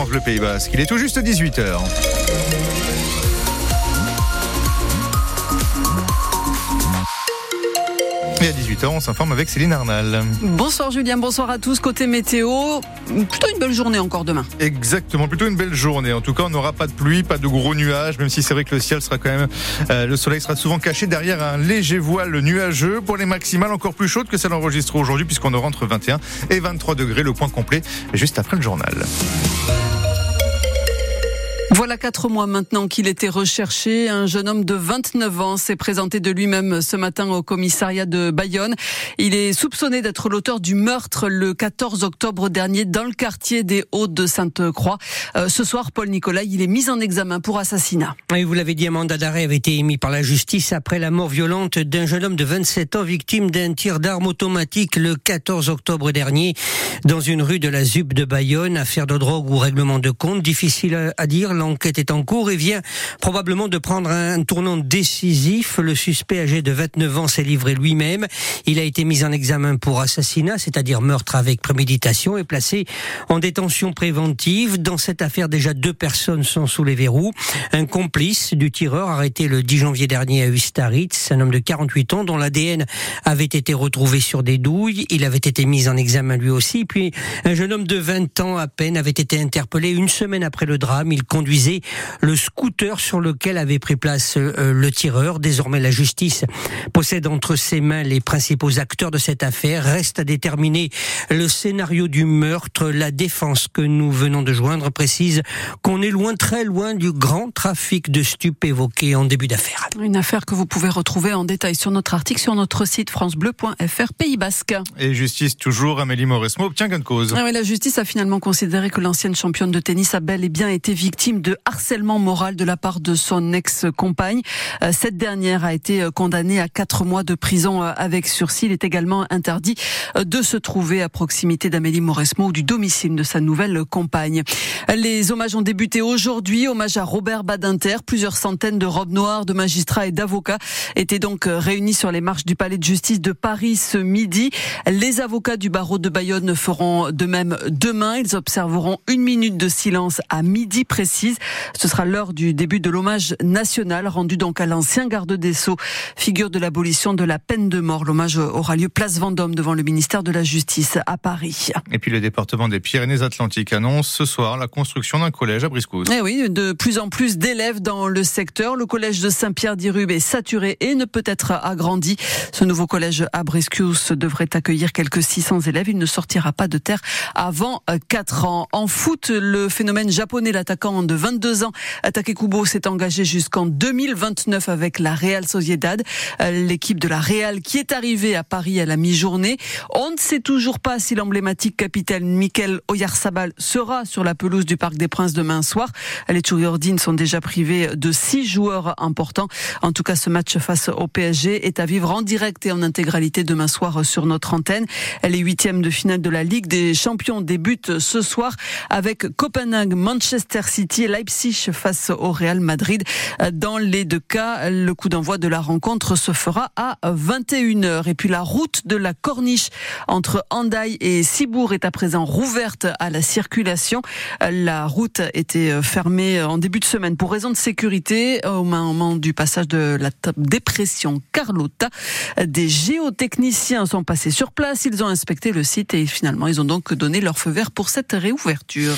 France Bleu Pays Basque. Il est tout juste 18h. Et à 18h, on s'informe avec Céline Arnal. Bonsoir Julien, bonsoir à tous. Côté météo, plutôt une belle journée encore demain. Exactement, plutôt une belle journée. En tout cas, on n'aura pas de pluie, pas de gros nuages, même si c'est vrai que le ciel sera quand même, euh, le soleil sera souvent caché derrière un léger voile nuageux. Pour les maximales, encore plus chaudes que celles enregistrées aujourd'hui, puisqu'on aura entre 21 et 23 degrés. Le point complet juste après le journal. Voilà quatre mois maintenant qu'il était recherché. Un jeune homme de 29 ans s'est présenté de lui-même ce matin au commissariat de Bayonne. Il est soupçonné d'être l'auteur du meurtre le 14 octobre dernier dans le quartier des Hauts de Sainte-Croix. Euh, ce soir, Paul Nicolas, il est mis en examen pour assassinat. Oui, vous l'avez dit, un mandat d'arrêt avait été émis par la justice après la mort violente d'un jeune homme de 27 ans victime d'un tir d'arme automatique le 14 octobre dernier dans une rue de la ZUP de Bayonne. Affaire de drogue ou règlement de compte, difficile à dire l'enquête est en cours et vient probablement de prendre un tournant décisif. Le suspect âgé de 29 ans s'est livré lui-même. Il a été mis en examen pour assassinat, c'est-à-dire meurtre avec préméditation, et placé en détention préventive. Dans cette affaire, déjà deux personnes sont sous les verrous. Un complice du tireur arrêté le 10 janvier dernier à Ustaritz, un homme de 48 ans dont l'ADN avait été retrouvé sur des douilles. Il avait été mis en examen lui aussi. Puis un jeune homme de 20 ans à peine avait été interpellé une semaine après le drame. Il conduisait le scooter sur lequel avait pris place euh, le tireur. Désormais, la justice possède entre ses mains les principaux acteurs de cette affaire. Reste à déterminer le scénario du meurtre. La défense que nous venons de joindre précise qu'on est loin, très loin du grand trafic de stupes évoqué en début d'affaire. Une affaire que vous pouvez retrouver en détail sur notre article sur notre site francebleu.fr Pays Basque. Et justice toujours, Amélie Mauresmo obtient gain de cause. Ah la justice a finalement considéré que l'ancienne championne de tennis a bel et bien été victime de de harcèlement moral de la part de son ex-compagne. Euh, cette dernière a été euh, condamnée à quatre mois de prison euh, avec sursis. Il est également interdit de se trouver à proximité d'Amélie Mauresmo ou du domicile de sa nouvelle compagne. Les hommages ont débuté aujourd'hui. Hommage à Robert Badinter. Plusieurs centaines de robes noires, de magistrats et d'avocats étaient donc réunis sur les marches du palais de justice de Paris ce midi. Les avocats du barreau de Bayonne feront de même demain. Ils observeront une minute de silence à midi précise. Ce sera l'heure du début de l'hommage national rendu donc à l'ancien garde des Sceaux, figure de l'abolition de la peine de mort. L'hommage aura lieu place Vendôme devant le ministère de la Justice à Paris. Et puis le département des Pyrénées-Atlantiques annonce ce soir la construction d'un collège à Briscouse. Eh oui, de plus en plus d'élèves dans le secteur. Le collège de Saint-Pierre-d'Irube est saturé et ne peut être agrandi. Ce nouveau collège à Briscouse devrait accueillir quelques 600 élèves. Il ne sortira pas de terre avant 4 ans. En foot, le phénomène japonais, l'attaquant de 20 22 ans. Take Kubo s'est engagé jusqu'en 2029 avec la Real Sociedad, euh, l'équipe de la Real qui est arrivée à Paris à la mi-journée. On ne sait toujours pas si l'emblématique capitaine Mikel Oyarzabal sera sur la pelouse du Parc des Princes demain soir. Les Tchouriordines sont déjà privés de six joueurs importants. En tout cas, ce match face au PSG est à vivre en direct et en intégralité demain soir sur notre antenne. Les huitièmes de finale de la Ligue des Champions débutent ce soir avec Copenhague, Manchester City et Face au Real Madrid. Dans les deux cas, le coup d'envoi de la rencontre se fera à 21h. Et puis la route de la Corniche entre Andaille et Cibourg est à présent rouverte à la circulation. La route était fermée en début de semaine pour raison de sécurité au moment du passage de la dépression Carlota. Des géotechniciens sont passés sur place, ils ont inspecté le site et finalement ils ont donc donné leur feu vert pour cette réouverture.